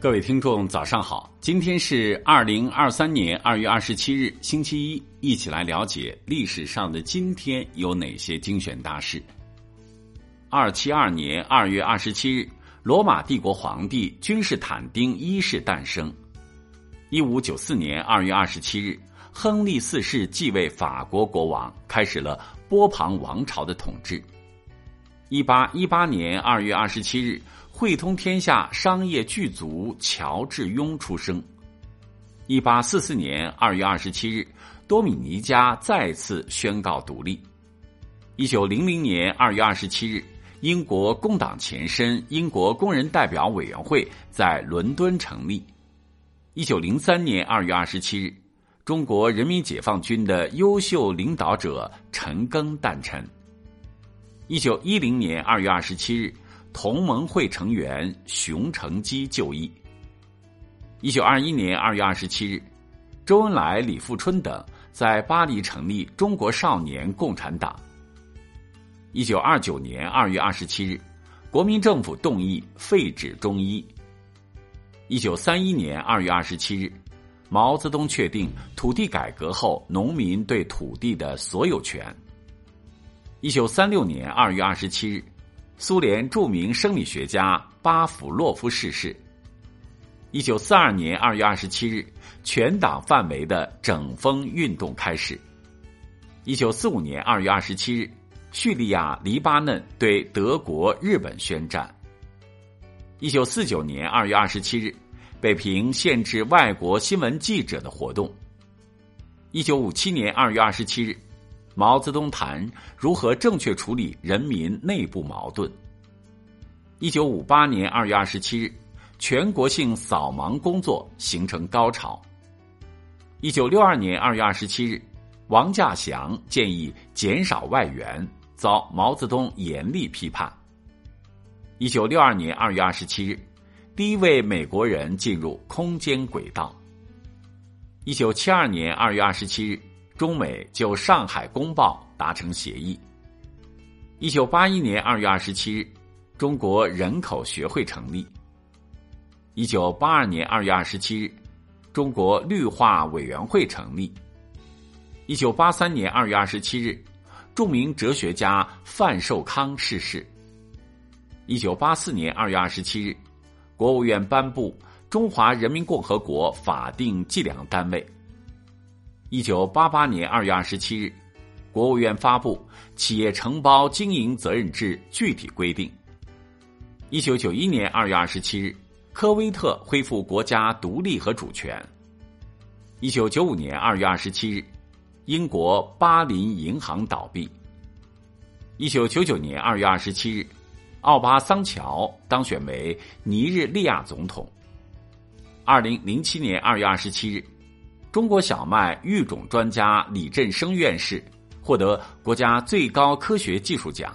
各位听众，早上好！今天是二零二三年二月二十七日，星期一，一起来了解历史上的今天有哪些精选大事。二七二年二月二十七日，罗马帝国皇帝君士坦丁一世诞生。一五九四年二月二十七日，亨利四世继位法国国王，开始了波旁王朝的统治。一八一八年二月二十七日。汇通天下商业巨族乔致庸出生。一八四四年二月二十七日，多米尼加再次宣告独立。一九零零年二月二十七日，英国工党前身英国工人代表委员会在伦敦成立。一九零三年二月二十七日，中国人民解放军的优秀领导者陈赓诞辰。一九一零年二月二十七日。同盟会成员熊成基就义。一九二一年二月二十七日，周恩来、李富春等在巴黎成立中国少年共产党。一九二九年二月二十七日，国民政府动议废止中医。一九三一年二月二十七日，毛泽东确定土地改革后农民对土地的所有权。一九三六年二月二十七日。苏联著名生理学家巴甫洛夫逝世。一九四二年二月二十七日，全党范围的整风运动开始。一九四五年二月二十七日，叙利亚、黎巴嫩对德国、日本宣战。一九四九年二月二十七日，北平限制外国新闻记者的活动。一九五七年二月二十七日。毛泽东谈如何正确处理人民内部矛盾。一九五八年二月二十七日，全国性扫盲工作形成高潮。一九六二年二月二十七日，王稼祥建议减少外援，遭毛泽东严厉批判。一九六二年二月二十七日，第一位美国人进入空间轨道。一九七二年二月二十七日。中美就《上海公报》达成协议。一九八一年二月二十七日，中国人口学会成立。一九八二年二月二十七日，中国绿化委员会成立。一九八三年二月二十七日，著名哲学家范寿康逝世。一九八四年二月二十七日，国务院颁布《中华人民共和国法定计量单位》。一九八八年二月二十七日，国务院发布《企业承包经营责任制具体规定》。一九九一年二月二十七日，科威特恢复国家独立和主权。一九九五年二月二十七日，英国巴林银行倒闭。一九九九年二月二十七日，奥巴桑乔当选为尼日利亚总统。二零零七年二月二十七日。中国小麦育种专家李振声院士获得国家最高科学技术奖。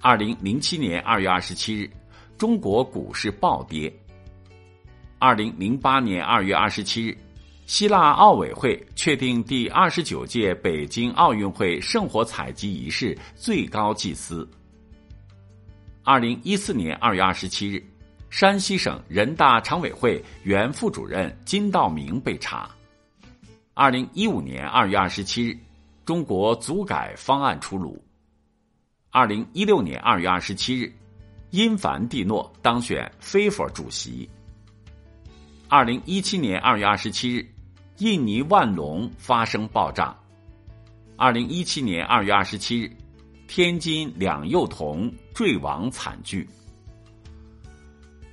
二零零七年二月二十七日，中国股市暴跌。二零零八年二月二十七日，希腊奥委会确定第二十九届北京奥运会圣火采集仪式最高祭司。二零一四年二月二十七日。山西省人大常委会原副主任金道明被查。二零一五年二月二十七日，中国组改方案出炉。二零一六年二月二十七日，因凡蒂诺当选非佛主席。二零一七年二月二十七日，印尼万隆发生爆炸。二零一七年二月二十七日，天津两幼童坠亡惨剧。